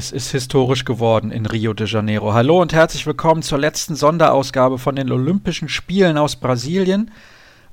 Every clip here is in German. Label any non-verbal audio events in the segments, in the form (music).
Es ist historisch geworden in Rio de Janeiro. Hallo und herzlich willkommen zur letzten Sonderausgabe von den Olympischen Spielen aus Brasilien.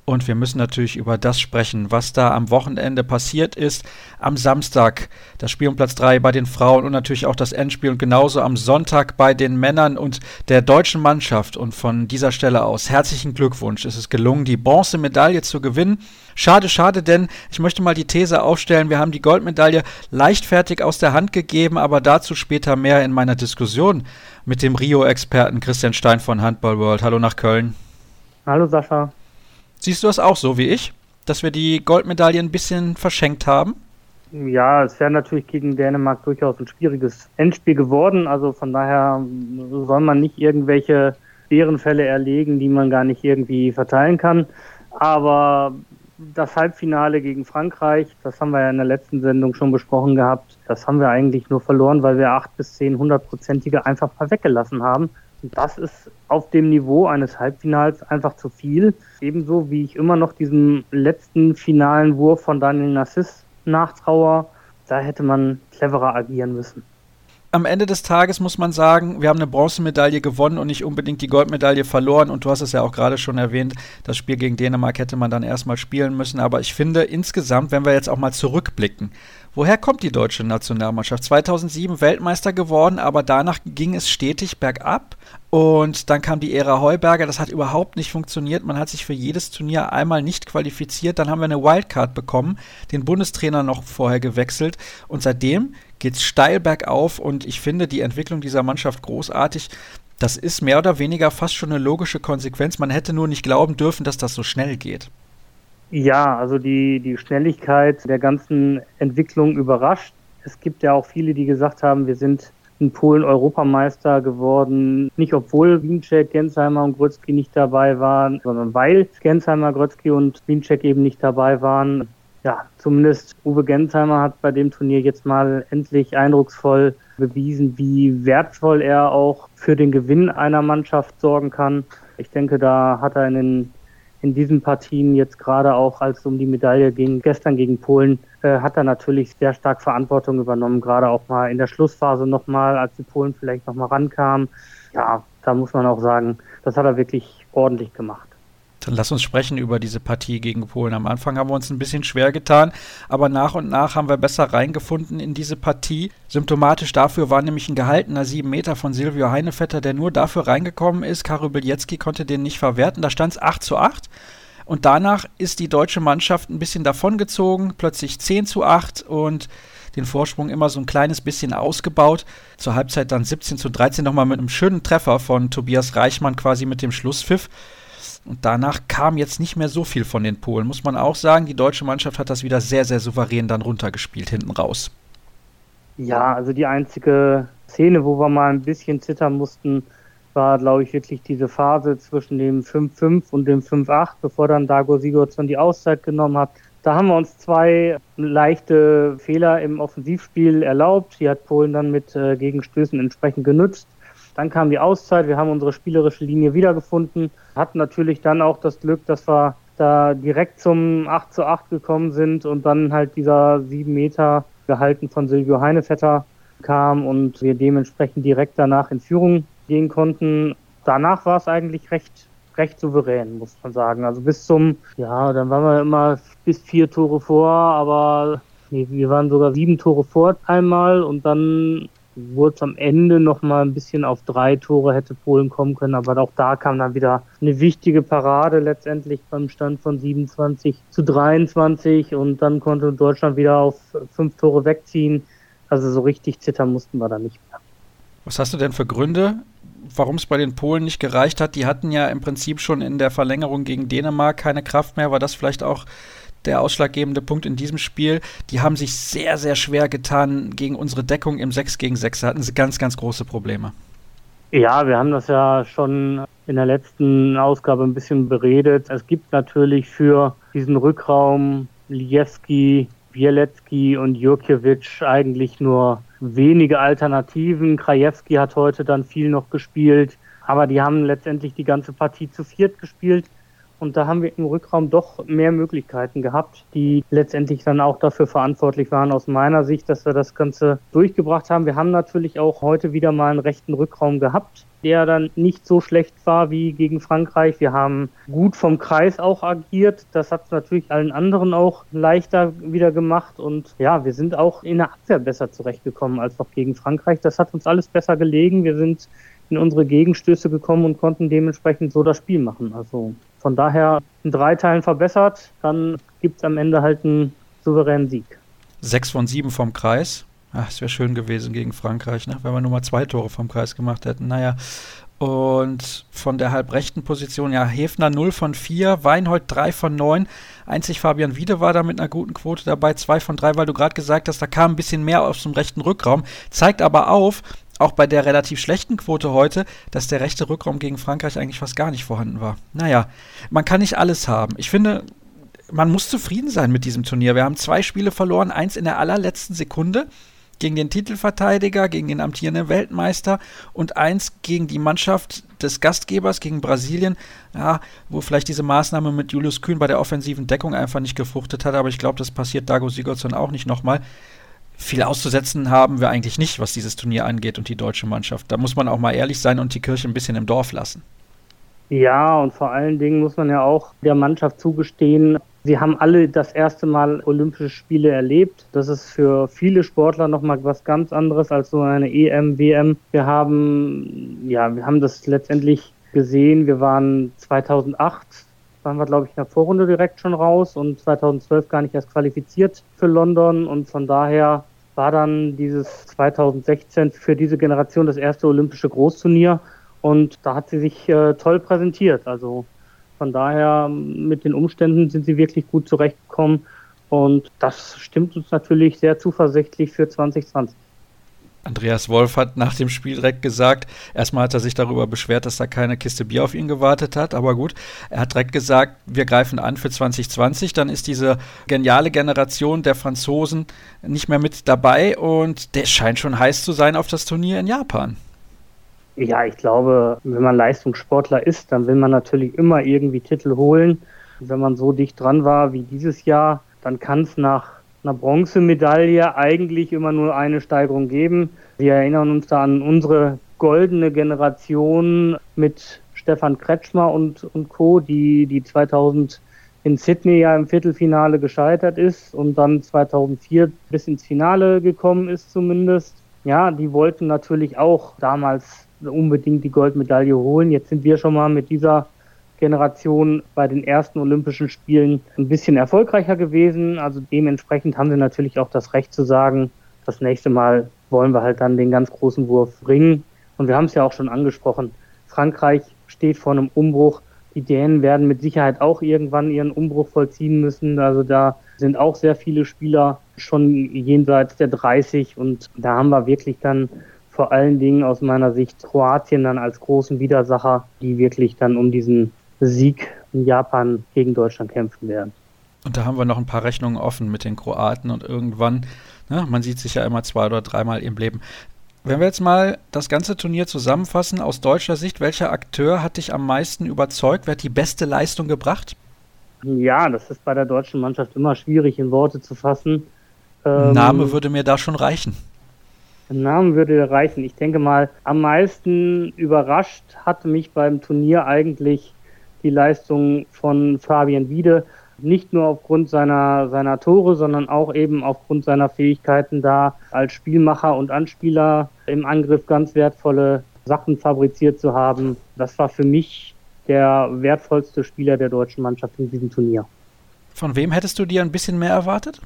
Und wir müssen natürlich über das sprechen, was da am Wochenende passiert ist. Am Samstag das Spiel um Platz 3 bei den Frauen und natürlich auch das Endspiel und genauso am Sonntag bei den Männern und der deutschen Mannschaft. Und von dieser Stelle aus herzlichen Glückwunsch. Es ist gelungen, die Bronzemedaille zu gewinnen. Schade, schade, denn ich möchte mal die These aufstellen, wir haben die Goldmedaille leichtfertig aus der Hand gegeben, aber dazu später mehr in meiner Diskussion mit dem Rio-Experten Christian Stein von Handball World. Hallo nach Köln. Hallo Sascha. Siehst du das auch so wie ich, dass wir die Goldmedaille ein bisschen verschenkt haben? Ja, es wäre natürlich gegen Dänemark durchaus ein schwieriges Endspiel geworden. Also von daher soll man nicht irgendwelche Bärenfälle erlegen, die man gar nicht irgendwie verteilen kann. Aber das Halbfinale gegen Frankreich, das haben wir ja in der letzten Sendung schon besprochen gehabt, das haben wir eigentlich nur verloren, weil wir acht bis zehn hundertprozentige einfach mal weggelassen haben. Das ist auf dem Niveau eines Halbfinals einfach zu viel. Ebenso wie ich immer noch diesem letzten finalen Wurf von Daniel Nassis nachtraue. Da hätte man cleverer agieren müssen am Ende des Tages muss man sagen, wir haben eine Bronzemedaille gewonnen und nicht unbedingt die Goldmedaille verloren. Und du hast es ja auch gerade schon erwähnt, das Spiel gegen Dänemark hätte man dann erstmal spielen müssen. Aber ich finde insgesamt, wenn wir jetzt auch mal zurückblicken, woher kommt die deutsche Nationalmannschaft? 2007 Weltmeister geworden, aber danach ging es stetig bergab. Und dann kam die Ära Heuberger, das hat überhaupt nicht funktioniert. Man hat sich für jedes Turnier einmal nicht qualifiziert. Dann haben wir eine Wildcard bekommen, den Bundestrainer noch vorher gewechselt. Und seitdem geht es steil bergauf und ich finde die Entwicklung dieser Mannschaft großartig. Das ist mehr oder weniger fast schon eine logische Konsequenz. Man hätte nur nicht glauben dürfen, dass das so schnell geht. Ja, also die, die Schnelligkeit der ganzen Entwicklung überrascht. Es gibt ja auch viele, die gesagt haben, wir sind in Polen Europameister geworden. Nicht obwohl Wiencheck, Gensheimer und Grötzky nicht dabei waren, sondern weil Gensheimer, Grötzky und Wiencheck eben nicht dabei waren. Ja, zumindest Uwe Gensheimer hat bei dem Turnier jetzt mal endlich eindrucksvoll bewiesen, wie wertvoll er auch für den Gewinn einer Mannschaft sorgen kann. Ich denke, da hat er in den in diesen Partien jetzt gerade auch, als es um die Medaille ging, gestern gegen Polen, äh, hat er natürlich sehr stark Verantwortung übernommen, gerade auch mal in der Schlussphase nochmal, als die Polen vielleicht nochmal rankamen. Ja, da muss man auch sagen, das hat er wirklich ordentlich gemacht. Lass uns sprechen über diese Partie gegen Polen. Am Anfang haben wir uns ein bisschen schwer getan, aber nach und nach haben wir besser reingefunden in diese Partie. Symptomatisch dafür war nämlich ein gehaltener 7 Meter von Silvio Heinevetter, der nur dafür reingekommen ist. Karo Bilecki konnte den nicht verwerten. Da stand es 8 zu 8. Und danach ist die deutsche Mannschaft ein bisschen davongezogen, plötzlich 10 zu 8 und den Vorsprung immer so ein kleines bisschen ausgebaut. Zur Halbzeit dann 17 zu 13 nochmal mit einem schönen Treffer von Tobias Reichmann quasi mit dem Schlusspfiff. Und danach kam jetzt nicht mehr so viel von den Polen, muss man auch sagen. Die deutsche Mannschaft hat das wieder sehr, sehr souverän dann runtergespielt hinten raus. Ja, also die einzige Szene, wo wir mal ein bisschen zittern mussten, war, glaube ich, wirklich diese Phase zwischen dem 5-5 und dem 5-8, bevor dann Dago Sigurdsson die Auszeit genommen hat. Da haben wir uns zwei leichte Fehler im Offensivspiel erlaubt. Die hat Polen dann mit äh, Gegenstößen entsprechend genutzt. Dann kam die Auszeit, wir haben unsere spielerische Linie wiedergefunden, hatten natürlich dann auch das Glück, dass wir da direkt zum 8 zu 8 gekommen sind und dann halt dieser 7 Meter gehalten von Silvio Heinevetter kam und wir dementsprechend direkt danach in Führung gehen konnten. Danach war es eigentlich recht, recht souverän, muss man sagen. Also bis zum, ja, dann waren wir immer bis vier Tore vor, aber nee, wir waren sogar sieben Tore vor einmal und dann wurde es am Ende noch mal ein bisschen auf drei Tore hätte Polen kommen können, aber auch da kam dann wieder eine wichtige Parade letztendlich beim Stand von 27 zu 23 und dann konnte Deutschland wieder auf fünf Tore wegziehen. Also so richtig zittern mussten wir da nicht mehr. Was hast du denn für Gründe, warum es bei den Polen nicht gereicht hat? Die hatten ja im Prinzip schon in der Verlängerung gegen Dänemark keine Kraft mehr. War das vielleicht auch der ausschlaggebende Punkt in diesem Spiel. Die haben sich sehr, sehr schwer getan gegen unsere Deckung im 6 gegen 6. Da hatten sie ganz, ganz große Probleme. Ja, wir haben das ja schon in der letzten Ausgabe ein bisschen beredet. Es gibt natürlich für diesen Rückraum Lijewski, Bielecki und Jurkiewicz eigentlich nur wenige Alternativen. Krajewski hat heute dann viel noch gespielt, aber die haben letztendlich die ganze Partie zu viert gespielt Und da haben wir im Rückraum doch mehr Möglichkeiten gehabt, die letztendlich dann auch dafür verantwortlich waren, aus meiner Sicht, dass wir das Ganze durchgebracht haben. Wir haben natürlich auch heute wieder mal einen rechten Rückraum gehabt, der dann nicht so schlecht war wie gegen Frankreich. Wir haben gut vom Kreis auch agiert. Das hat es natürlich allen anderen auch leichter wieder gemacht. Und ja, wir sind auch in der Abwehr besser zurechtgekommen als noch gegen Frankreich. Das hat uns alles besser gelegen. Wir sind in unsere Gegenstöße gekommen und konnten dementsprechend so das Spiel machen. Also von daher in drei Teilen verbessert, dann gibt es am Ende halt einen souveränen Sieg. Sechs von sieben vom Kreis. Ach, es wäre schön gewesen gegen Frankreich, ne? wenn wir nur mal zwei Tore vom Kreis gemacht hätten. Naja, und von der halbrechten Position, ja, Hefner 0 von 4, Weinhold 3 von 9. Einzig Fabian Wiede war da mit einer guten Quote dabei, 2 von 3, weil du gerade gesagt hast, da kam ein bisschen mehr aus dem rechten Rückraum. Zeigt aber auf, auch bei der relativ schlechten Quote heute, dass der rechte Rückraum gegen Frankreich eigentlich fast gar nicht vorhanden war. Naja, man kann nicht alles haben. Ich finde, man muss zufrieden sein mit diesem Turnier. Wir haben zwei Spiele verloren, eins in der allerletzten Sekunde gegen den Titelverteidiger, gegen den amtierenden Weltmeister und eins gegen die Mannschaft des Gastgebers, gegen Brasilien, ja, wo vielleicht diese Maßnahme mit Julius Kühn bei der offensiven Deckung einfach nicht gefruchtet hat, aber ich glaube, das passiert Dago Sigurdsson auch nicht nochmal viel auszusetzen haben wir eigentlich nicht, was dieses Turnier angeht und die deutsche Mannschaft. Da muss man auch mal ehrlich sein und die Kirche ein bisschen im Dorf lassen. Ja, und vor allen Dingen muss man ja auch der Mannschaft zugestehen, sie haben alle das erste Mal Olympische Spiele erlebt. Das ist für viele Sportler nochmal was ganz anderes als so eine EM, WM. Wir haben, ja, wir haben das letztendlich gesehen. Wir waren 2008 waren wir, glaube ich, in der Vorrunde direkt schon raus und 2012 gar nicht erst qualifiziert für London. Und von daher war dann dieses 2016 für diese Generation das erste olympische Großturnier. Und da hat sie sich äh, toll präsentiert. Also von daher mit den Umständen sind sie wirklich gut zurechtgekommen. Und das stimmt uns natürlich sehr zuversichtlich für 2020. Andreas Wolf hat nach dem Spiel direkt gesagt, erstmal hat er sich darüber beschwert, dass da keine Kiste Bier auf ihn gewartet hat, aber gut, er hat direkt gesagt, wir greifen an für 2020, dann ist diese geniale Generation der Franzosen nicht mehr mit dabei und der scheint schon heiß zu sein auf das Turnier in Japan. Ja, ich glaube, wenn man Leistungssportler ist, dann will man natürlich immer irgendwie Titel holen. Wenn man so dicht dran war wie dieses Jahr, dann kann es nach einer Bronzemedaille eigentlich immer nur eine Steigerung geben. Wir erinnern uns da an unsere goldene Generation mit Stefan Kretschmer und, und Co., die, die 2000 in Sydney ja im Viertelfinale gescheitert ist und dann 2004 bis ins Finale gekommen ist zumindest. Ja, die wollten natürlich auch damals unbedingt die Goldmedaille holen. Jetzt sind wir schon mal mit dieser Generation bei den ersten Olympischen Spielen ein bisschen erfolgreicher gewesen. Also dementsprechend haben sie natürlich auch das Recht zu sagen, das nächste Mal wollen wir halt dann den ganz großen Wurf bringen. Und wir haben es ja auch schon angesprochen. Frankreich steht vor einem Umbruch. Die Dänen werden mit Sicherheit auch irgendwann ihren Umbruch vollziehen müssen. Also da sind auch sehr viele Spieler schon jenseits der 30 und da haben wir wirklich dann vor allen Dingen aus meiner Sicht Kroatien dann als großen Widersacher, die wirklich dann um diesen Sieg in Japan gegen Deutschland kämpfen werden. Und da haben wir noch ein paar Rechnungen offen mit den Kroaten und irgendwann, ne, man sieht sich ja immer zwei oder dreimal im Leben. Wenn wir jetzt mal das ganze Turnier zusammenfassen, aus deutscher Sicht, welcher Akteur hat dich am meisten überzeugt? Wer hat die beste Leistung gebracht? Ja, das ist bei der deutschen Mannschaft immer schwierig in Worte zu fassen. Ähm, Name würde mir da schon reichen. Name würde reichen. Ich denke mal, am meisten überrascht hat mich beim Turnier eigentlich die Leistung von Fabian Wiede. Nicht nur aufgrund seiner, seiner Tore, sondern auch eben aufgrund seiner Fähigkeiten da als Spielmacher und Anspieler im Angriff ganz wertvolle Sachen fabriziert zu haben. Das war für mich der wertvollste Spieler der deutschen Mannschaft in diesem Turnier. Von wem hättest du dir ein bisschen mehr erwartet?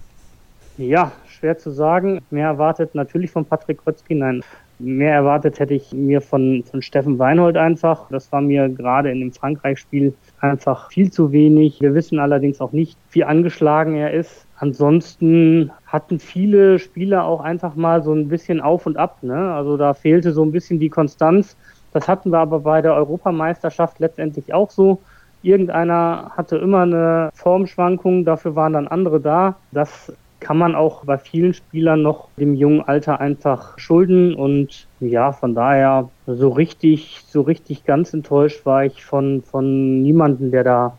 Ja, schwer zu sagen. Mehr erwartet natürlich von Patrick Krötzky. Nein, Mehr erwartet hätte ich mir von, von Steffen Weinhold einfach. Das war mir gerade in dem Frankreich-Spiel einfach viel zu wenig. Wir wissen allerdings auch nicht, wie angeschlagen er ist. Ansonsten hatten viele Spieler auch einfach mal so ein bisschen auf und ab. Ne? Also da fehlte so ein bisschen die Konstanz. Das hatten wir aber bei der Europameisterschaft letztendlich auch so. Irgendeiner hatte immer eine Formschwankung, dafür waren dann andere da. Das kann man auch bei vielen Spielern noch dem jungen Alter einfach schulden. Und ja, von daher so richtig, so richtig ganz enttäuscht war ich von, von niemanden, der da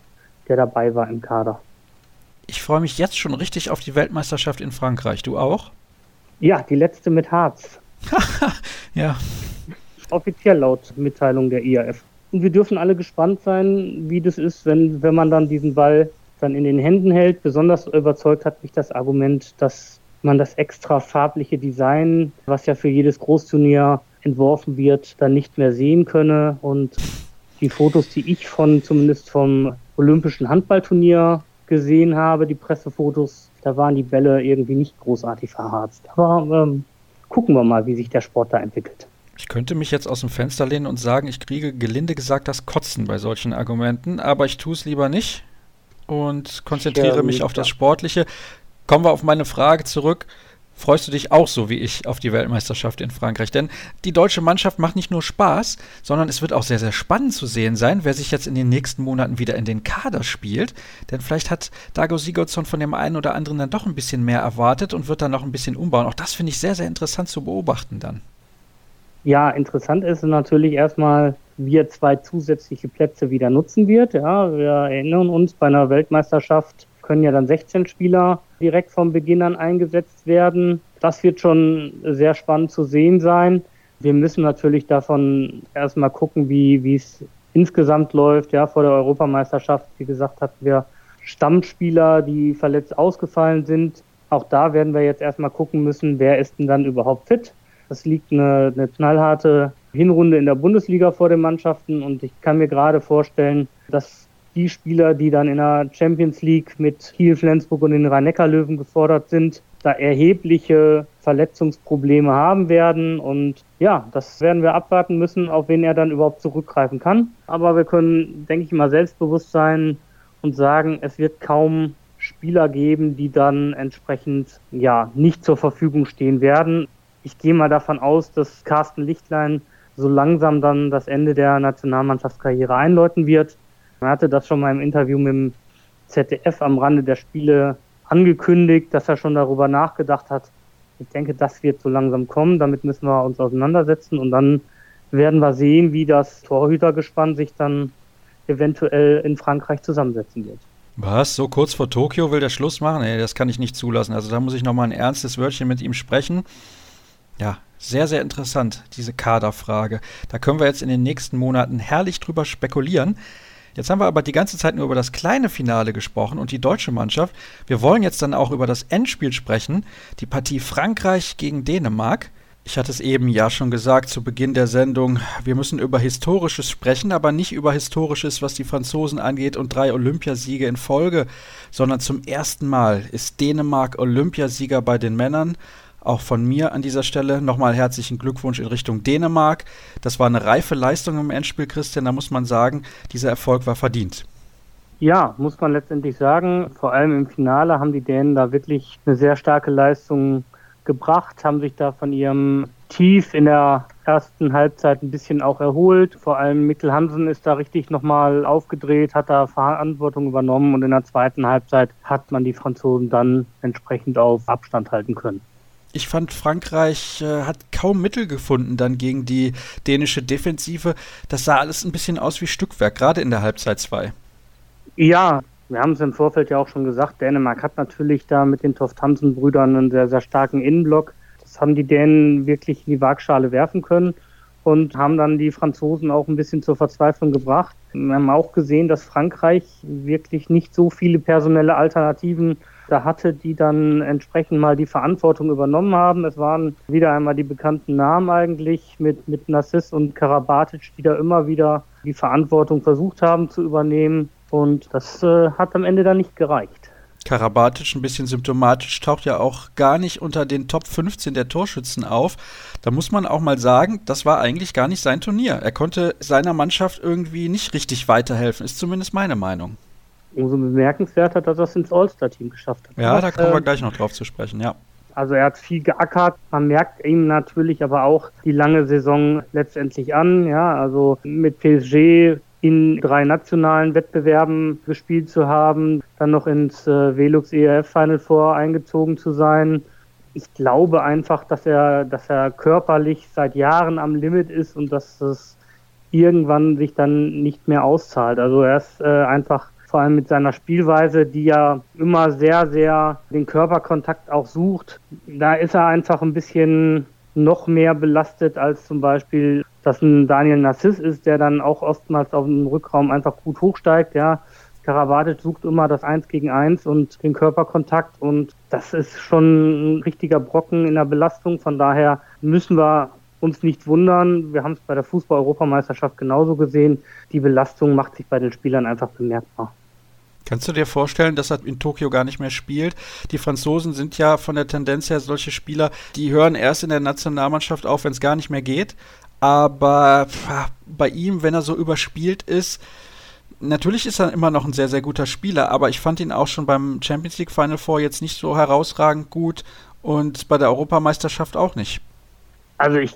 der dabei war im Kader. Ich freue mich jetzt schon richtig auf die Weltmeisterschaft in Frankreich. Du auch? Ja, die letzte mit Harz. (laughs) ja. Offiziell laut Mitteilung der IAF. Und wir dürfen alle gespannt sein, wie das ist, wenn, wenn man dann diesen Ball dann in den Händen hält. Besonders überzeugt hat mich das Argument, dass man das extra farbliche Design, was ja für jedes Großturnier entworfen wird, dann nicht mehr sehen könne. Und die Fotos, die ich von zumindest vom Olympischen Handballturnier gesehen habe, die Pressefotos, da waren die Bälle irgendwie nicht großartig verharzt. Aber ähm, gucken wir mal, wie sich der Sport da entwickelt. Ich könnte mich jetzt aus dem Fenster lehnen und sagen, ich kriege gelinde gesagt das Kotzen bei solchen Argumenten, aber ich tue es lieber nicht und konzentriere ja, mich auf das Sportliche. Kommen wir auf meine Frage zurück. Freust du dich auch so wie ich auf die Weltmeisterschaft in Frankreich? Denn die deutsche Mannschaft macht nicht nur Spaß, sondern es wird auch sehr, sehr spannend zu sehen sein, wer sich jetzt in den nächsten Monaten wieder in den Kader spielt. Denn vielleicht hat Dago Sigurdsson von dem einen oder anderen dann doch ein bisschen mehr erwartet und wird dann noch ein bisschen umbauen. Auch das finde ich sehr, sehr interessant zu beobachten dann. Ja, interessant ist natürlich erstmal, wie er zwei zusätzliche Plätze wieder nutzen wird. Ja, wir erinnern uns, bei einer Weltmeisterschaft können ja dann 16 Spieler direkt vom Beginn an eingesetzt werden. Das wird schon sehr spannend zu sehen sein. Wir müssen natürlich davon erstmal gucken, wie, wie es insgesamt läuft. Ja, vor der Europameisterschaft, wie gesagt, hatten wir Stammspieler, die verletzt ausgefallen sind. Auch da werden wir jetzt erstmal gucken müssen, wer ist denn dann überhaupt fit. Das liegt eine, eine knallharte Hinrunde in der Bundesliga vor den Mannschaften und ich kann mir gerade vorstellen, dass die Spieler, die dann in der Champions League mit Kiel, Flensburg und den Rhein-Neckar-Löwen gefordert sind, da erhebliche Verletzungsprobleme haben werden. Und ja, das werden wir abwarten müssen, auf wen er dann überhaupt zurückgreifen kann. Aber wir können, denke ich mal, selbstbewusst sein und sagen, es wird kaum Spieler geben, die dann entsprechend ja nicht zur Verfügung stehen werden. Ich gehe mal davon aus, dass Carsten Lichtlein so langsam dann das Ende der Nationalmannschaftskarriere einläuten wird. Er hatte das schon mal im Interview mit dem ZDF am Rande der Spiele angekündigt, dass er schon darüber nachgedacht hat. Ich denke, das wird so langsam kommen. Damit müssen wir uns auseinandersetzen und dann werden wir sehen, wie das Torhütergespann sich dann eventuell in Frankreich zusammensetzen wird. Was? So kurz vor Tokio will der Schluss machen? Nee, das kann ich nicht zulassen. Also da muss ich nochmal ein ernstes Wörtchen mit ihm sprechen. Ja, sehr, sehr interessant, diese Kaderfrage. Da können wir jetzt in den nächsten Monaten herrlich drüber spekulieren. Jetzt haben wir aber die ganze Zeit nur über das kleine Finale gesprochen und die deutsche Mannschaft. Wir wollen jetzt dann auch über das Endspiel sprechen, die Partie Frankreich gegen Dänemark. Ich hatte es eben ja schon gesagt zu Beginn der Sendung, wir müssen über Historisches sprechen, aber nicht über Historisches, was die Franzosen angeht und drei Olympiasiege in Folge, sondern zum ersten Mal ist Dänemark Olympiasieger bei den Männern auch von mir an dieser Stelle nochmal herzlichen Glückwunsch in Richtung Dänemark. Das war eine reife Leistung im Endspiel, Christian. Da muss man sagen, dieser Erfolg war verdient. Ja, muss man letztendlich sagen. Vor allem im Finale haben die Dänen da wirklich eine sehr starke Leistung gebracht, haben sich da von ihrem Tief in der ersten Halbzeit ein bisschen auch erholt. Vor allem Mikkel Hansen ist da richtig nochmal aufgedreht, hat da Verantwortung übernommen und in der zweiten Halbzeit hat man die Franzosen dann entsprechend auf Abstand halten können ich fand, Frankreich äh, hat kaum Mittel gefunden dann gegen die dänische Defensive. Das sah alles ein bisschen aus wie Stückwerk, gerade in der Halbzeit 2. Ja, wir haben es im Vorfeld ja auch schon gesagt, Dänemark hat natürlich da mit den Toft-Hansen-Brüdern einen sehr, sehr starken Innenblock. Das haben die Dänen wirklich in die Waagschale werfen können und haben dann die Franzosen auch ein bisschen zur Verzweiflung gebracht. Wir haben auch gesehen, dass Frankreich wirklich nicht so viele personelle Alternativen da hatte, die dann entsprechend mal die Verantwortung übernommen haben. Es waren wieder einmal die bekannten Namen eigentlich mit, mit Nassis und Karabatic, die da immer wieder die Verantwortung versucht haben zu übernehmen. Und das äh, hat am Ende dann nicht gereicht. Karabatic ein bisschen symptomatisch, taucht ja auch gar nicht unter den Top 15 der Torschützen auf. Da muss man auch mal sagen, das war eigentlich gar nicht sein Turnier. Er konnte seiner Mannschaft irgendwie nicht richtig weiterhelfen, ist zumindest meine Meinung umso bemerkenswerter, dass er es ins All-Star-Team geschafft hat. Ja, da kommen äh, wir gleich noch drauf zu sprechen, ja. Also er hat viel geackert. Man merkt ihm natürlich aber auch die lange Saison letztendlich an. Ja, also mit PSG in drei nationalen Wettbewerben gespielt zu haben, dann noch ins äh, Velux ERF Final Four eingezogen zu sein. Ich glaube einfach, dass er, dass er körperlich seit Jahren am Limit ist und dass es irgendwann sich dann nicht mehr auszahlt. Also er ist äh, einfach vor allem mit seiner Spielweise, die ja immer sehr, sehr den Körperkontakt auch sucht. Da ist er einfach ein bisschen noch mehr belastet als zum Beispiel, dass ein Daniel Nassis ist, der dann auch oftmals auf dem Rückraum einfach gut hochsteigt, ja. Karabatic sucht immer das Eins gegen Eins und den Körperkontakt und das ist schon ein richtiger Brocken in der Belastung. Von daher müssen wir uns nicht wundern. Wir haben es bei der Fußball-Europameisterschaft genauso gesehen. Die Belastung macht sich bei den Spielern einfach bemerkbar. Kannst du dir vorstellen, dass er in Tokio gar nicht mehr spielt? Die Franzosen sind ja von der Tendenz her solche Spieler, die hören erst in der Nationalmannschaft auf, wenn es gar nicht mehr geht. Aber bei ihm, wenn er so überspielt ist, natürlich ist er immer noch ein sehr, sehr guter Spieler, aber ich fand ihn auch schon beim Champions League Final Four jetzt nicht so herausragend gut und bei der Europameisterschaft auch nicht. Also ich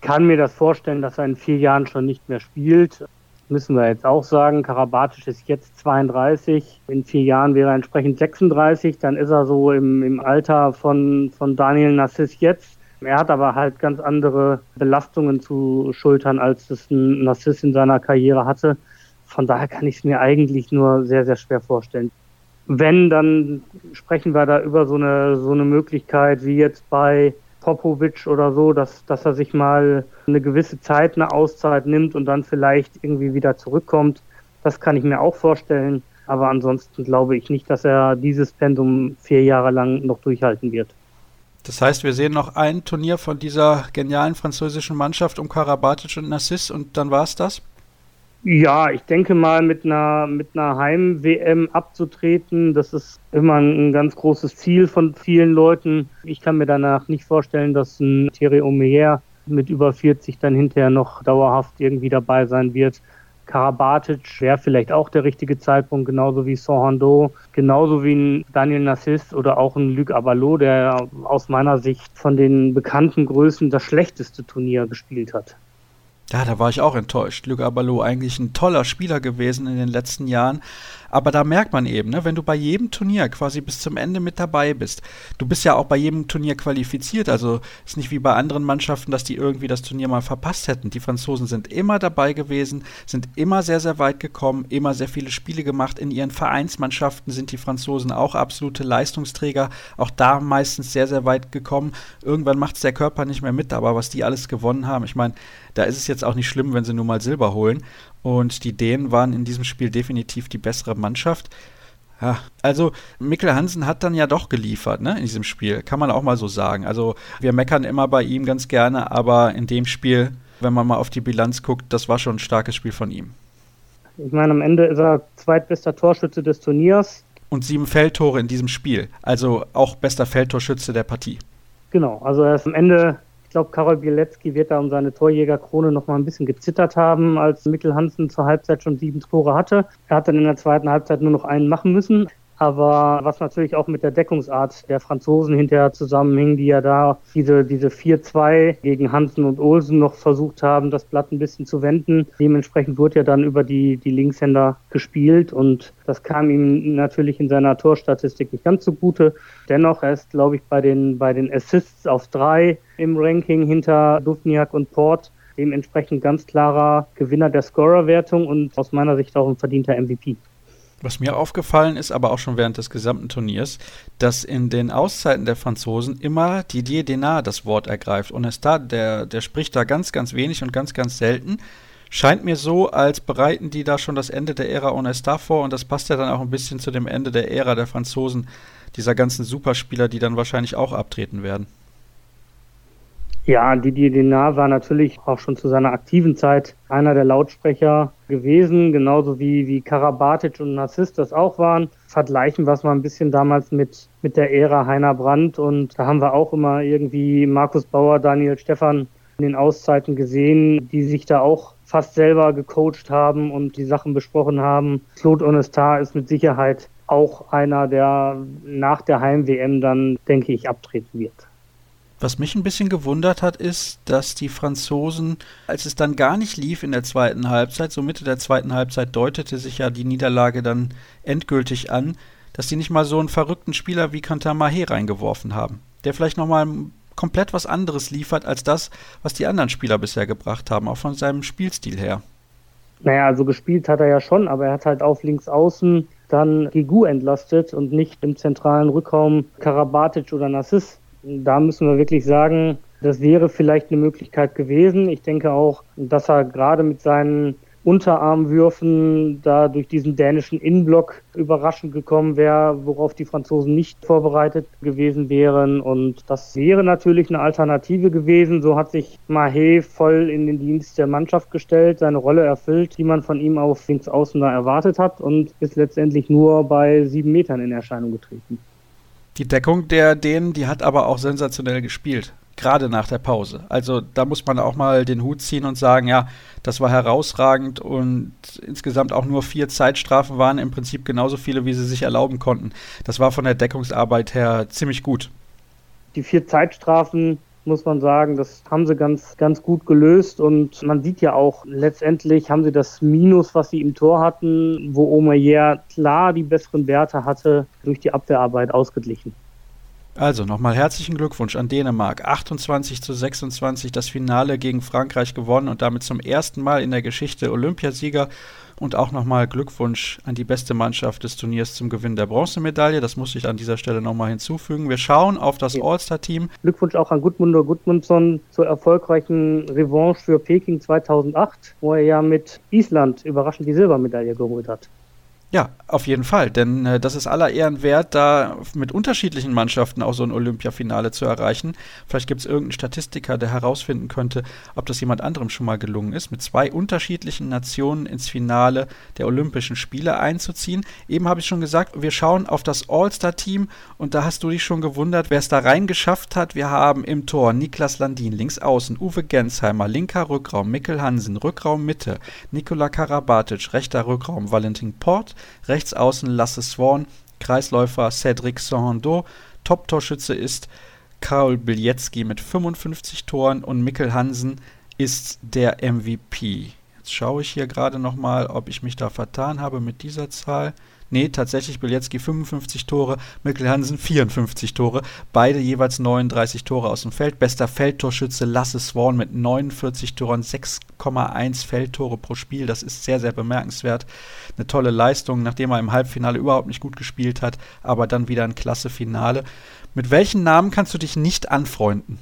kann mir das vorstellen, dass er in vier Jahren schon nicht mehr spielt müssen wir jetzt auch sagen. Karabatic ist jetzt 32. In vier Jahren wäre er entsprechend 36. Dann ist er so im, im Alter von, von Daniel Nassis jetzt. Er hat aber halt ganz andere Belastungen zu schultern, als es ein Nassis in seiner Karriere hatte. Von daher kann ich es mir eigentlich nur sehr, sehr schwer vorstellen. Wenn, dann sprechen wir da über so eine, so eine Möglichkeit wie jetzt bei Popovic oder so, dass, dass er sich mal eine gewisse Zeit, eine Auszeit nimmt und dann vielleicht irgendwie wieder zurückkommt. Das kann ich mir auch vorstellen. Aber ansonsten glaube ich nicht, dass er dieses Pensum vier Jahre lang noch durchhalten wird. Das heißt, wir sehen noch ein Turnier von dieser genialen französischen Mannschaft um Karabatic und Nassis und dann war es das? Ja, ich denke mal, mit einer, mit einer Heim-WM abzutreten, das ist immer ein ganz großes Ziel von vielen Leuten. Ich kann mir danach nicht vorstellen, dass ein Thierry Omeyer mit über 40 dann hinterher noch dauerhaft irgendwie dabei sein wird. Karabatic wäre vielleicht auch der richtige Zeitpunkt, genauso wie Sohando, genauso wie ein Daniel Nassis oder auch ein Luc Abalo, der aus meiner Sicht von den bekannten Größen das schlechteste Turnier gespielt hat. Ja, da war ich auch enttäuscht. Luc Abalo eigentlich ein toller Spieler gewesen in den letzten Jahren. Aber da merkt man eben, ne, wenn du bei jedem Turnier quasi bis zum Ende mit dabei bist, du bist ja auch bei jedem Turnier qualifiziert. Also ist nicht wie bei anderen Mannschaften, dass die irgendwie das Turnier mal verpasst hätten. Die Franzosen sind immer dabei gewesen, sind immer sehr, sehr weit gekommen, immer sehr viele Spiele gemacht. In ihren Vereinsmannschaften sind die Franzosen auch absolute Leistungsträger. Auch da meistens sehr, sehr weit gekommen. Irgendwann macht es der Körper nicht mehr mit, aber was die alles gewonnen haben, ich meine, da ist es jetzt auch nicht schlimm, wenn sie nur mal Silber holen. Und die Dänen waren in diesem Spiel definitiv die bessere Mannschaft. Ja, also Mikkel Hansen hat dann ja doch geliefert, ne, in diesem Spiel. Kann man auch mal so sagen. Also wir meckern immer bei ihm ganz gerne, aber in dem Spiel, wenn man mal auf die Bilanz guckt, das war schon ein starkes Spiel von ihm. Ich meine, am Ende ist er zweitbester Torschütze des Turniers. Und sieben Feldtore in diesem Spiel. Also auch bester Feldtorschütze der Partie. Genau, also er ist am Ende glaube, Karol Bielecki wird da um seine Torjägerkrone noch mal ein bisschen gezittert haben, als Mikkel Hansen zur Halbzeit schon sieben Tore hatte. Er hat dann in der zweiten Halbzeit nur noch einen machen müssen. Aber was natürlich auch mit der Deckungsart der Franzosen hinterher zusammenhing, die ja da diese, diese 4-2 gegen Hansen und Olsen noch versucht haben, das Blatt ein bisschen zu wenden. Dementsprechend wurde ja dann über die, die Linkshänder gespielt und das kam ihm natürlich in seiner Torstatistik nicht ganz zugute. Dennoch, er ist, glaube ich, bei den, bei den Assists auf drei im Ranking hinter Dufniak und Port dementsprechend ganz klarer Gewinner der Scorerwertung und aus meiner Sicht auch ein verdienter MVP. Was mir aufgefallen ist, aber auch schon während des gesamten Turniers, dass in den Auszeiten der Franzosen immer Didier Denard das Wort ergreift. Da, der, der spricht da ganz, ganz wenig und ganz, ganz selten. Scheint mir so, als bereiten die da schon das Ende der Ära Onestar vor und das passt ja dann auch ein bisschen zu dem Ende der Ära der Franzosen, dieser ganzen Superspieler, die dann wahrscheinlich auch abtreten werden. Ja, Didier Denard war natürlich auch schon zu seiner aktiven Zeit einer der Lautsprecher gewesen, genauso wie, wie Karabatic und Narciss das auch waren. Vergleichen wir es mal ein bisschen damals mit, mit der Ära Heiner Brandt und da haben wir auch immer irgendwie Markus Bauer, Daniel Stephan in den Auszeiten gesehen, die sich da auch fast selber gecoacht haben und die Sachen besprochen haben. Claude Onestar ist mit Sicherheit auch einer, der nach der Heim-WM dann, denke ich, abtreten wird. Was mich ein bisschen gewundert hat, ist, dass die Franzosen, als es dann gar nicht lief in der zweiten Halbzeit, so Mitte der zweiten Halbzeit deutete sich ja die Niederlage dann endgültig an, dass die nicht mal so einen verrückten Spieler wie Kantar Mahé reingeworfen haben, der vielleicht nochmal komplett was anderes liefert als das, was die anderen Spieler bisher gebracht haben, auch von seinem Spielstil her. Naja, also gespielt hat er ja schon, aber er hat halt auf links außen dann Gigu entlastet und nicht im zentralen Rückraum Karabatic oder Nassis. Da müssen wir wirklich sagen, das wäre vielleicht eine Möglichkeit gewesen. Ich denke auch, dass er gerade mit seinen Unterarmwürfen da durch diesen dänischen Innenblock überraschend gekommen wäre, worauf die Franzosen nicht vorbereitet gewesen wären. Und das wäre natürlich eine Alternative gewesen. So hat sich Mahé voll in den Dienst der Mannschaft gestellt, seine Rolle erfüllt, die man von ihm auf links außen da erwartet hat und ist letztendlich nur bei sieben Metern in Erscheinung getreten. Die Deckung der Dänen, die hat aber auch sensationell gespielt gerade nach der Pause. Also da muss man auch mal den Hut ziehen und sagen, ja, das war herausragend und insgesamt auch nur vier Zeitstrafen waren im Prinzip genauso viele, wie sie sich erlauben konnten. Das war von der Deckungsarbeit her ziemlich gut. Die vier Zeitstrafen muss man sagen, das haben sie ganz, ganz gut gelöst und man sieht ja auch, letztendlich haben sie das Minus, was sie im Tor hatten, wo Omeyer klar die besseren Werte hatte, durch die Abwehrarbeit ausgeglichen. Also nochmal herzlichen Glückwunsch an Dänemark. 28 zu 26 das Finale gegen Frankreich gewonnen und damit zum ersten Mal in der Geschichte Olympiasieger. Und auch nochmal Glückwunsch an die beste Mannschaft des Turniers zum Gewinn der Bronzemedaille. Das muss ich an dieser Stelle nochmal hinzufügen. Wir schauen auf das ja. All-Star-Team. Glückwunsch auch an Gudmundur Gudmundsson zur erfolgreichen Revanche für Peking 2008, wo er ja mit Island überraschend die Silbermedaille geholt hat. Ja, auf jeden Fall, denn äh, das ist aller Ehren wert, da mit unterschiedlichen Mannschaften auch so ein Olympiafinale zu erreichen. Vielleicht gibt es irgendeinen Statistiker, der herausfinden könnte, ob das jemand anderem schon mal gelungen ist, mit zwei unterschiedlichen Nationen ins Finale der Olympischen Spiele einzuziehen. Eben habe ich schon gesagt, wir schauen auf das All-Star-Team und da hast du dich schon gewundert, wer es da reingeschafft hat. Wir haben im Tor Niklas Landin, links außen, Uwe Gensheimer, linker Rückraum, Mikkel Hansen, Rückraum Mitte, Nikola Karabatic, rechter Rückraum, Valentin Port, Rechts außen Lasse Swan, Kreisläufer Cedric Sohando. Top-Torschütze ist Karol Bilecki mit 55 Toren und Mikkel Hansen ist der MVP. Jetzt schaue ich hier gerade nochmal, ob ich mich da vertan habe mit dieser Zahl. Nee, tatsächlich Bilecki 55 Tore, Mikkel Hansen 54 Tore, beide jeweils 39 Tore aus dem Feld. Bester Feldtorschütze Lasse Swan mit 49 Toren, 6,1 Feldtore pro Spiel. Das ist sehr, sehr bemerkenswert. Eine tolle Leistung, nachdem er im Halbfinale überhaupt nicht gut gespielt hat, aber dann wieder ein klasse Finale. Mit welchen Namen kannst du dich nicht anfreunden?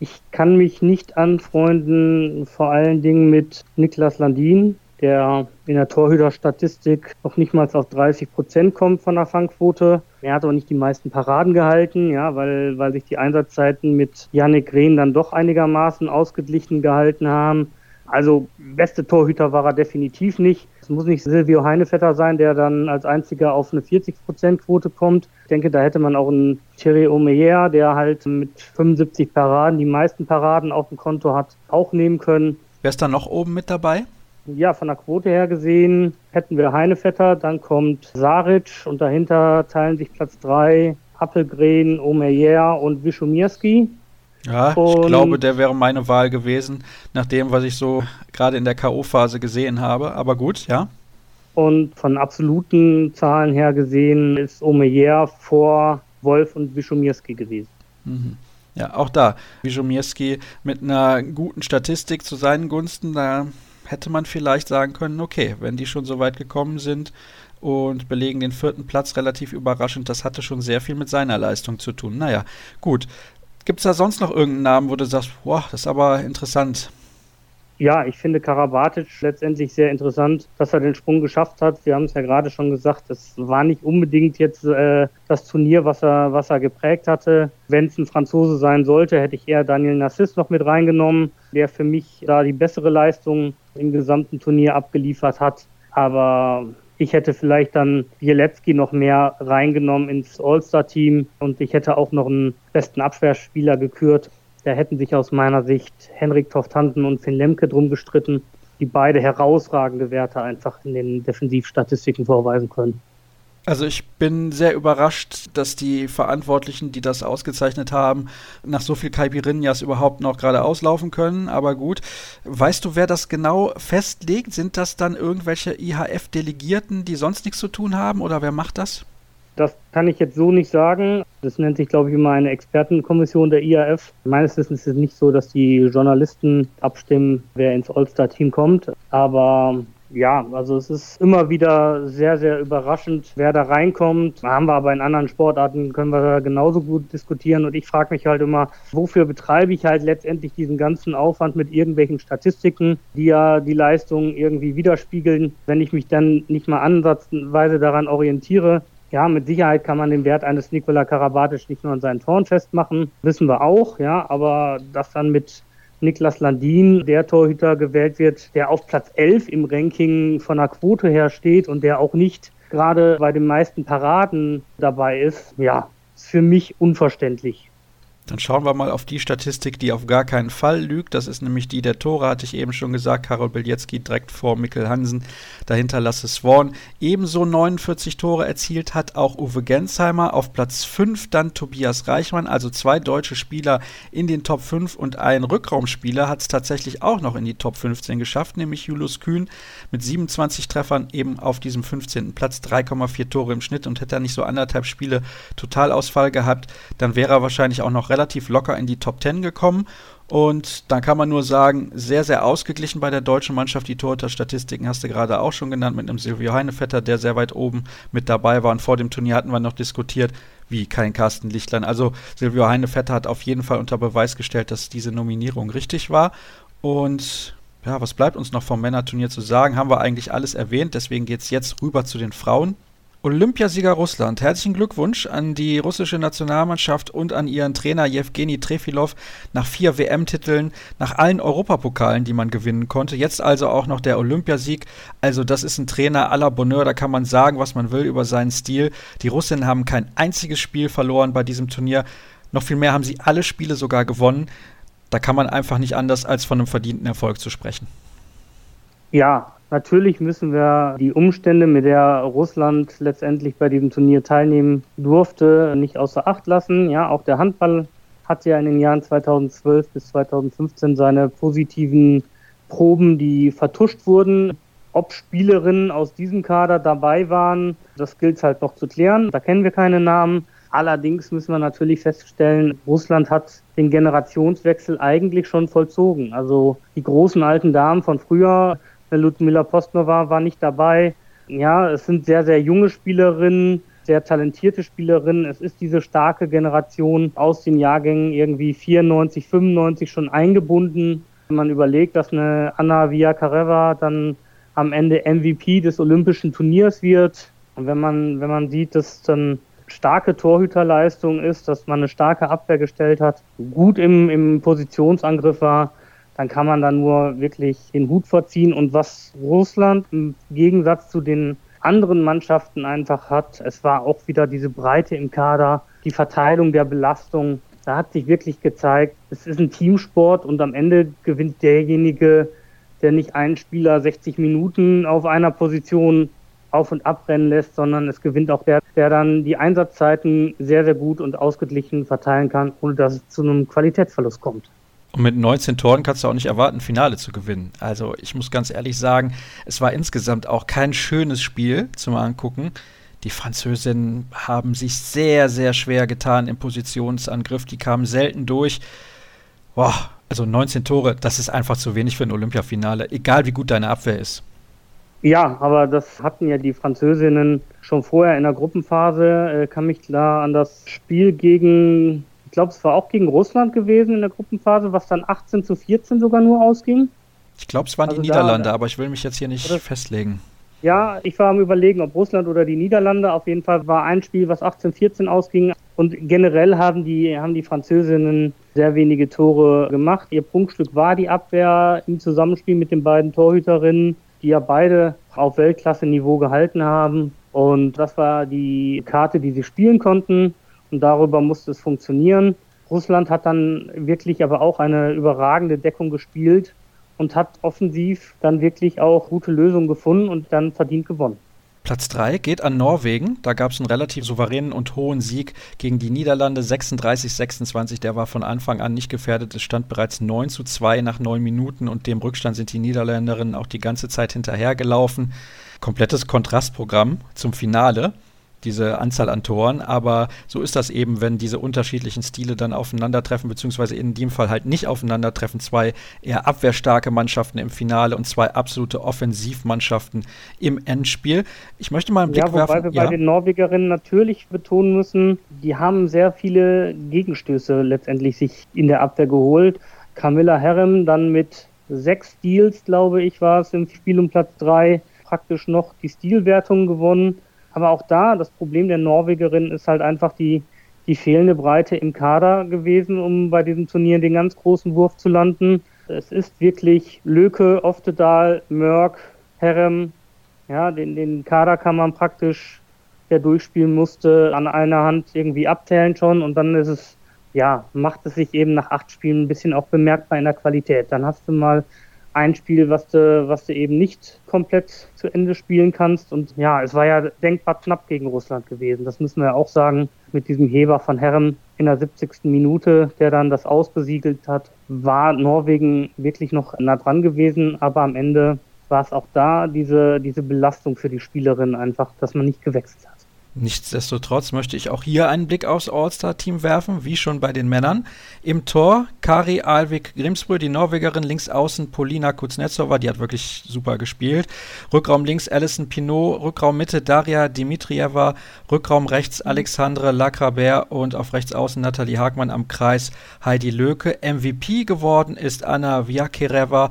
Ich kann mich nicht anfreunden, vor allen Dingen mit Niklas Landin, der in der Torhüterstatistik noch nicht mal auf 30 Prozent kommt von der Fangquote. Er hat aber nicht die meisten Paraden gehalten, ja, weil, weil sich die Einsatzzeiten mit Yannick Rehn dann doch einigermaßen ausgeglichen gehalten haben. Also beste Torhüter war er definitiv nicht. Es muss nicht Silvio Heinevetter sein, der dann als einziger auf eine 40%-Quote kommt. Ich denke, da hätte man auch einen Thierry Omeyer, der halt mit 75 Paraden die meisten Paraden auf dem Konto hat, auch nehmen können. Wer ist da noch oben mit dabei? Ja, von der Quote her gesehen hätten wir Heinevetter, dann kommt Saric und dahinter teilen sich Platz 3 Appelgren, Omeyer und Wischomirski. Ja, und ich glaube, der wäre meine Wahl gewesen, nach dem, was ich so gerade in der K.O.-Phase gesehen habe. Aber gut, ja. Und von absoluten Zahlen her gesehen ist Omeyer vor Wolf und Wischomirski gewesen. Mhm. Ja, auch da. Wischomirski mit einer guten Statistik zu seinen Gunsten, da hätte man vielleicht sagen können, okay, wenn die schon so weit gekommen sind und belegen den vierten Platz relativ überraschend, das hatte schon sehr viel mit seiner Leistung zu tun. Naja, gut. Gibt es da sonst noch irgendeinen Namen, wo du sagst, boah, das ist aber interessant? Ja, ich finde Karabatic letztendlich sehr interessant, dass er den Sprung geschafft hat. Wir haben es ja gerade schon gesagt, das war nicht unbedingt jetzt äh, das Turnier, was er, was er geprägt hatte. Wenn es ein Franzose sein sollte, hätte ich eher Daniel Nassis noch mit reingenommen, der für mich da die bessere Leistung im gesamten Turnier abgeliefert hat. Aber ich hätte vielleicht dann Bielecki noch mehr reingenommen ins All-Star-Team und ich hätte auch noch einen besten Abwehrspieler gekürt. Da hätten sich aus meiner Sicht Henrik Toftanten und Finn Lemke drum gestritten, die beide herausragende Werte einfach in den Defensivstatistiken vorweisen können. Also ich bin sehr überrascht, dass die Verantwortlichen, die das ausgezeichnet haben, nach so viel Caipirinhas überhaupt noch gerade auslaufen können. Aber gut, weißt du, wer das genau festlegt? Sind das dann irgendwelche IHF-Delegierten, die sonst nichts zu tun haben oder wer macht das? Das kann ich jetzt so nicht sagen. Das nennt sich, glaube ich, immer eine Expertenkommission der IAF. Meines Wissens ist es nicht so, dass die Journalisten abstimmen, wer ins All-Star-Team kommt. Aber ja, also es ist immer wieder sehr, sehr überraschend, wer da reinkommt. Haben wir aber in anderen Sportarten, können wir da genauso gut diskutieren. Und ich frage mich halt immer, wofür betreibe ich halt letztendlich diesen ganzen Aufwand mit irgendwelchen Statistiken, die ja die Leistung irgendwie widerspiegeln, wenn ich mich dann nicht mal ansatzweise daran orientiere. Ja, mit Sicherheit kann man den Wert eines Nikola Karabatic nicht nur an seinen Toren festmachen, wissen wir auch, ja, aber das dann mit Niklas Landin, der Torhüter gewählt wird, der auf Platz 11 im Ranking von der Quote her steht und der auch nicht gerade bei den meisten Paraden dabei ist, ja, ist für mich unverständlich. Dann schauen wir mal auf die Statistik, die auf gar keinen Fall lügt. Das ist nämlich die der Tore, hatte ich eben schon gesagt. Karol Bielецki direkt vor Mikkel Hansen. Dahinter Lasse Swan. Ebenso 49 Tore erzielt hat auch Uwe Gensheimer. Auf Platz 5 dann Tobias Reichmann. Also zwei deutsche Spieler in den Top 5 und ein Rückraumspieler hat es tatsächlich auch noch in die Top 15 geschafft, nämlich Julius Kühn mit 27 Treffern eben auf diesem 15. Platz. 3,4 Tore im Schnitt und hätte er nicht so anderthalb Spiele Totalausfall gehabt, dann wäre er wahrscheinlich auch noch relativ locker in die Top 10 gekommen. Und dann kann man nur sagen, sehr, sehr ausgeglichen bei der deutschen Mannschaft. Die Torhüter-Statistiken hast du gerade auch schon genannt, mit einem Silvio Heinevetter, der sehr weit oben mit dabei war. Und vor dem Turnier hatten wir noch diskutiert, wie kein Carsten Lichtlein. Also Silvio Heinevetter hat auf jeden Fall unter Beweis gestellt, dass diese Nominierung richtig war. Und ja, was bleibt uns noch vom Männerturnier zu sagen? Haben wir eigentlich alles erwähnt. Deswegen geht es jetzt rüber zu den Frauen. Olympiasieger Russland. Herzlichen Glückwunsch an die russische Nationalmannschaft und an ihren Trainer Jewgeni Trefilov nach vier WM-Titeln, nach allen Europapokalen, die man gewinnen konnte. Jetzt also auch noch der Olympiasieg. Also das ist ein Trainer à la Bonheur, da kann man sagen, was man will über seinen Stil. Die Russinnen haben kein einziges Spiel verloren bei diesem Turnier. Noch viel mehr haben sie alle Spiele sogar gewonnen. Da kann man einfach nicht anders als von einem verdienten Erfolg zu sprechen. Ja, Natürlich müssen wir die Umstände, mit der Russland letztendlich bei diesem Turnier teilnehmen durfte, nicht außer Acht lassen. Ja, auch der Handball hat ja in den Jahren 2012 bis 2015 seine positiven Proben, die vertuscht wurden. Ob Spielerinnen aus diesem Kader dabei waren, das gilt halt noch zu klären. Da kennen wir keine Namen. Allerdings müssen wir natürlich feststellen, Russland hat den Generationswechsel eigentlich schon vollzogen. Also die großen alten Damen von früher Ludmila Postnova war nicht dabei. Ja, es sind sehr, sehr junge Spielerinnen, sehr talentierte Spielerinnen. Es ist diese starke Generation aus den Jahrgängen irgendwie 94, 95 schon eingebunden. Wenn man überlegt, dass eine Anna Villacareva dann am Ende MVP des Olympischen Turniers wird. Und wenn man, wenn man sieht, dass dann starke Torhüterleistung ist, dass man eine starke Abwehr gestellt hat, gut im, im Positionsangriff war, dann kann man da nur wirklich den Hut vorziehen. Und was Russland im Gegensatz zu den anderen Mannschaften einfach hat, es war auch wieder diese Breite im Kader, die Verteilung der Belastung. Da hat sich wirklich gezeigt, es ist ein Teamsport und am Ende gewinnt derjenige, der nicht einen Spieler 60 Minuten auf einer Position auf und abrennen lässt, sondern es gewinnt auch der, der dann die Einsatzzeiten sehr, sehr gut und ausgeglichen verteilen kann, ohne dass es zu einem Qualitätsverlust kommt. Und mit 19 Toren kannst du auch nicht erwarten, Finale zu gewinnen. Also ich muss ganz ehrlich sagen, es war insgesamt auch kein schönes Spiel zum Angucken. Die Französinnen haben sich sehr, sehr schwer getan im Positionsangriff. Die kamen selten durch. Boah, also 19 Tore, das ist einfach zu wenig für ein Olympiafinale, egal wie gut deine Abwehr ist. Ja, aber das hatten ja die Französinnen schon vorher in der Gruppenphase. Ich kann mich klar an das Spiel gegen glaube, es war auch gegen Russland gewesen in der Gruppenphase, was dann 18 zu 14 sogar nur ausging. Ich glaube, es waren also die Niederlande, da, aber ich will mich jetzt hier nicht festlegen. Ja, ich war am überlegen, ob Russland oder die Niederlande. Auf jeden Fall war ein Spiel, was 18-14 ausging. Und generell haben die, haben die Französinnen sehr wenige Tore gemacht. Ihr Punktstück war die Abwehr im Zusammenspiel mit den beiden Torhüterinnen, die ja beide auf Weltklasse-Niveau gehalten haben. Und das war die Karte, die sie spielen konnten und darüber musste es funktionieren. Russland hat dann wirklich aber auch eine überragende Deckung gespielt und hat offensiv dann wirklich auch gute Lösungen gefunden und dann verdient gewonnen. Platz 3 geht an Norwegen. Da gab es einen relativ souveränen und hohen Sieg gegen die Niederlande 36-26. Der war von Anfang an nicht gefährdet. Es stand bereits 9 zu 2 nach 9 Minuten und dem Rückstand sind die Niederländerinnen auch die ganze Zeit hinterhergelaufen. Komplettes Kontrastprogramm zum Finale. Diese Anzahl an Toren. Aber so ist das eben, wenn diese unterschiedlichen Stile dann aufeinandertreffen, beziehungsweise in dem Fall halt nicht aufeinandertreffen. Zwei eher abwehrstarke Mannschaften im Finale und zwei absolute Offensivmannschaften im Endspiel. Ich möchte mal einen Blick ja, wobei werfen. wir ja. bei den Norwegerinnen natürlich betonen müssen, die haben sehr viele Gegenstöße letztendlich sich in der Abwehr geholt. Camilla Herrem dann mit sechs Steals, glaube ich, war es im Spiel um Platz drei, praktisch noch die Stilwertung gewonnen. Aber auch da, das Problem der Norwegerin ist halt einfach die, die fehlende Breite im Kader gewesen, um bei diesem Turnier den ganz großen Wurf zu landen. Es ist wirklich Löke, Oftedal, Mörk, Herrem. Ja, den, den Kader kann man praktisch, der durchspielen musste, an einer Hand irgendwie abzählen schon und dann ist es ja, macht es sich eben nach acht Spielen ein bisschen auch bemerkbar in der Qualität. Dann hast du mal ein Spiel, was du, was du eben nicht komplett zu Ende spielen kannst. Und ja, es war ja denkbar knapp gegen Russland gewesen. Das müssen wir auch sagen. Mit diesem Heber von Herren in der 70. Minute, der dann das ausbesiegelt hat, war Norwegen wirklich noch nah dran gewesen. Aber am Ende war es auch da diese, diese Belastung für die Spielerin einfach, dass man nicht gewechselt hat. Nichtsdestotrotz möchte ich auch hier einen Blick aufs All-Star-Team werfen, wie schon bei den Männern. Im Tor Kari Alvik Grimsbrö, die Norwegerin, links außen Polina Kuznetsova, die hat wirklich super gespielt. Rückraum links Alison Pinot, Rückraum Mitte Daria Dimitrieva, Rückraum rechts Alexandre Lacrabert und auf rechts außen Nathalie Hagmann am Kreis Heidi Löke. MVP geworden ist Anna Viakereva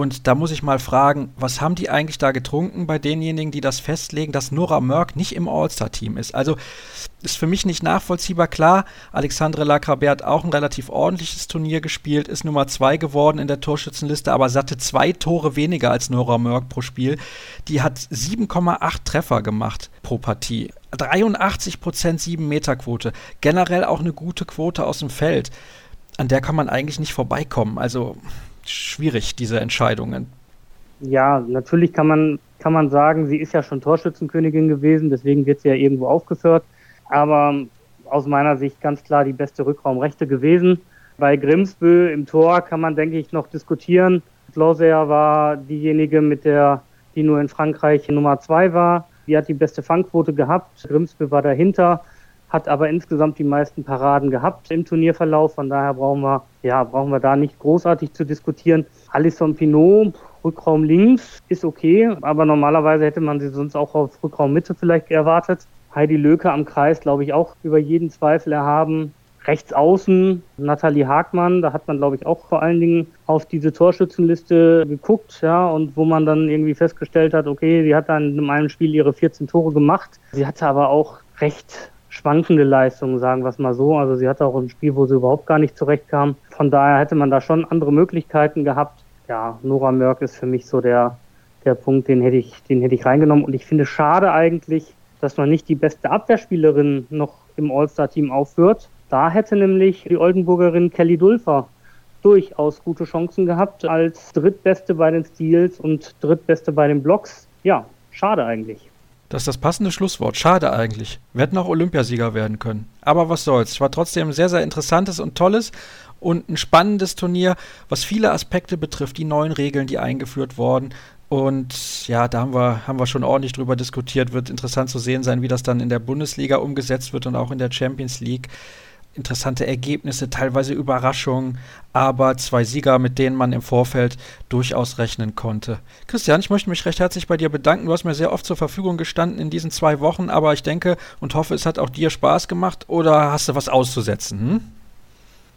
und da muss ich mal fragen, was haben die eigentlich da getrunken bei denjenigen, die das festlegen, dass Nora Mörk nicht im All-Star-Team ist? Also ist für mich nicht nachvollziehbar. Klar, Alexandre Lacrabert hat auch ein relativ ordentliches Turnier gespielt, ist Nummer zwei geworden in der Torschützenliste, aber satte zwei Tore weniger als Nora Mörk pro Spiel. Die hat 7,8 Treffer gemacht pro Partie. 83 Prozent 7-Meter-Quote. Generell auch eine gute Quote aus dem Feld. An der kann man eigentlich nicht vorbeikommen. Also schwierig, diese Entscheidungen. Ja, natürlich kann man, kann man sagen, sie ist ja schon Torschützenkönigin gewesen, deswegen wird sie ja irgendwo aufgeführt. Aber aus meiner Sicht ganz klar die beste Rückraumrechte gewesen. Bei Grimsbö im Tor kann man, denke ich, noch diskutieren. Floser war diejenige, mit der, die nur in Frankreich Nummer zwei war. Die hat die beste Fangquote gehabt. Grimsbö war dahinter hat aber insgesamt die meisten Paraden gehabt im Turnierverlauf. Von daher brauchen wir, ja, brauchen wir da nicht großartig zu diskutieren. Alisson Pinot, Rückraum links, ist okay, aber normalerweise hätte man sie sonst auch auf Rückraum Mitte vielleicht erwartet. Heidi Löke am Kreis, glaube ich, auch über jeden Zweifel erhaben. Rechts außen Nathalie Hagmann, da hat man, glaube ich, auch vor allen Dingen auf diese Torschützenliste geguckt, ja, und wo man dann irgendwie festgestellt hat, okay, sie hat dann in einem Spiel ihre 14 Tore gemacht. Sie hatte aber auch recht schwankende Leistungen, sagen wir es mal so. Also sie hatte auch ein Spiel, wo sie überhaupt gar nicht zurechtkam. Von daher hätte man da schon andere Möglichkeiten gehabt. Ja, Nora Mörk ist für mich so der, der Punkt, den hätte ich, den hätte ich reingenommen. Und ich finde schade eigentlich, dass man nicht die beste Abwehrspielerin noch im All-Star-Team aufführt. Da hätte nämlich die Oldenburgerin Kelly Dulfer durchaus gute Chancen gehabt als drittbeste bei den Steals und drittbeste bei den Blocks. Ja, schade eigentlich. Das ist das passende Schlusswort. Schade eigentlich. Wir hätten auch Olympiasieger werden können. Aber was soll's. Es war trotzdem ein sehr, sehr interessantes und tolles und ein spannendes Turnier, was viele Aspekte betrifft, die neuen Regeln, die eingeführt wurden. Und ja, da haben wir, haben wir schon ordentlich drüber diskutiert. Wird interessant zu sehen sein, wie das dann in der Bundesliga umgesetzt wird und auch in der Champions League interessante Ergebnisse, teilweise Überraschungen, aber zwei Sieger, mit denen man im Vorfeld durchaus rechnen konnte. Christian, ich möchte mich recht herzlich bei dir bedanken. Du hast mir sehr oft zur Verfügung gestanden in diesen zwei Wochen, aber ich denke und hoffe, es hat auch dir Spaß gemacht oder hast du was auszusetzen? Hm?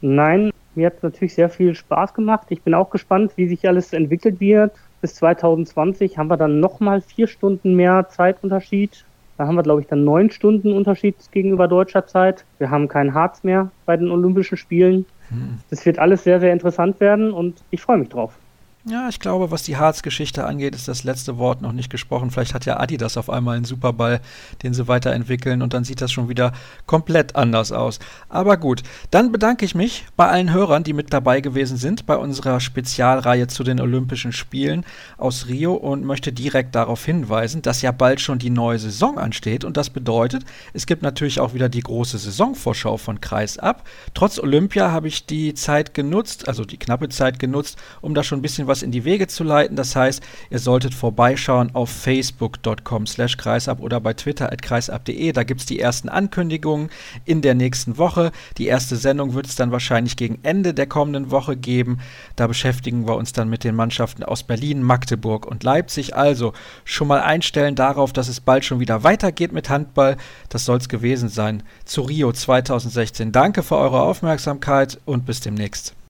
Nein, mir hat es natürlich sehr viel Spaß gemacht. Ich bin auch gespannt, wie sich alles entwickelt wird. Bis 2020 haben wir dann nochmal vier Stunden mehr Zeitunterschied da haben wir, glaube ich, dann neun Stunden Unterschied gegenüber deutscher Zeit. Wir haben keinen Harz mehr bei den Olympischen Spielen. Hm. Das wird alles sehr, sehr interessant werden und ich freue mich drauf. Ja, ich glaube, was die Harz-Geschichte angeht, ist das letzte Wort noch nicht gesprochen. Vielleicht hat ja Adidas auf einmal einen Superball, den sie weiterentwickeln und dann sieht das schon wieder komplett anders aus. Aber gut, dann bedanke ich mich bei allen Hörern, die mit dabei gewesen sind bei unserer Spezialreihe zu den Olympischen Spielen aus Rio und möchte direkt darauf hinweisen, dass ja bald schon die neue Saison ansteht und das bedeutet, es gibt natürlich auch wieder die große Saisonvorschau von Kreis ab. Trotz Olympia habe ich die Zeit genutzt, also die knappe Zeit genutzt, um da schon ein bisschen was etwas in die Wege zu leiten. Das heißt, ihr solltet vorbeischauen auf facebook.com slash kreisab oder bei twitter at kreisab.de. Da gibt es die ersten Ankündigungen in der nächsten Woche. Die erste Sendung wird es dann wahrscheinlich gegen Ende der kommenden Woche geben. Da beschäftigen wir uns dann mit den Mannschaften aus Berlin, Magdeburg und Leipzig. Also schon mal einstellen darauf, dass es bald schon wieder weitergeht mit Handball. Das soll es gewesen sein zu Rio 2016. Danke für eure Aufmerksamkeit und bis demnächst.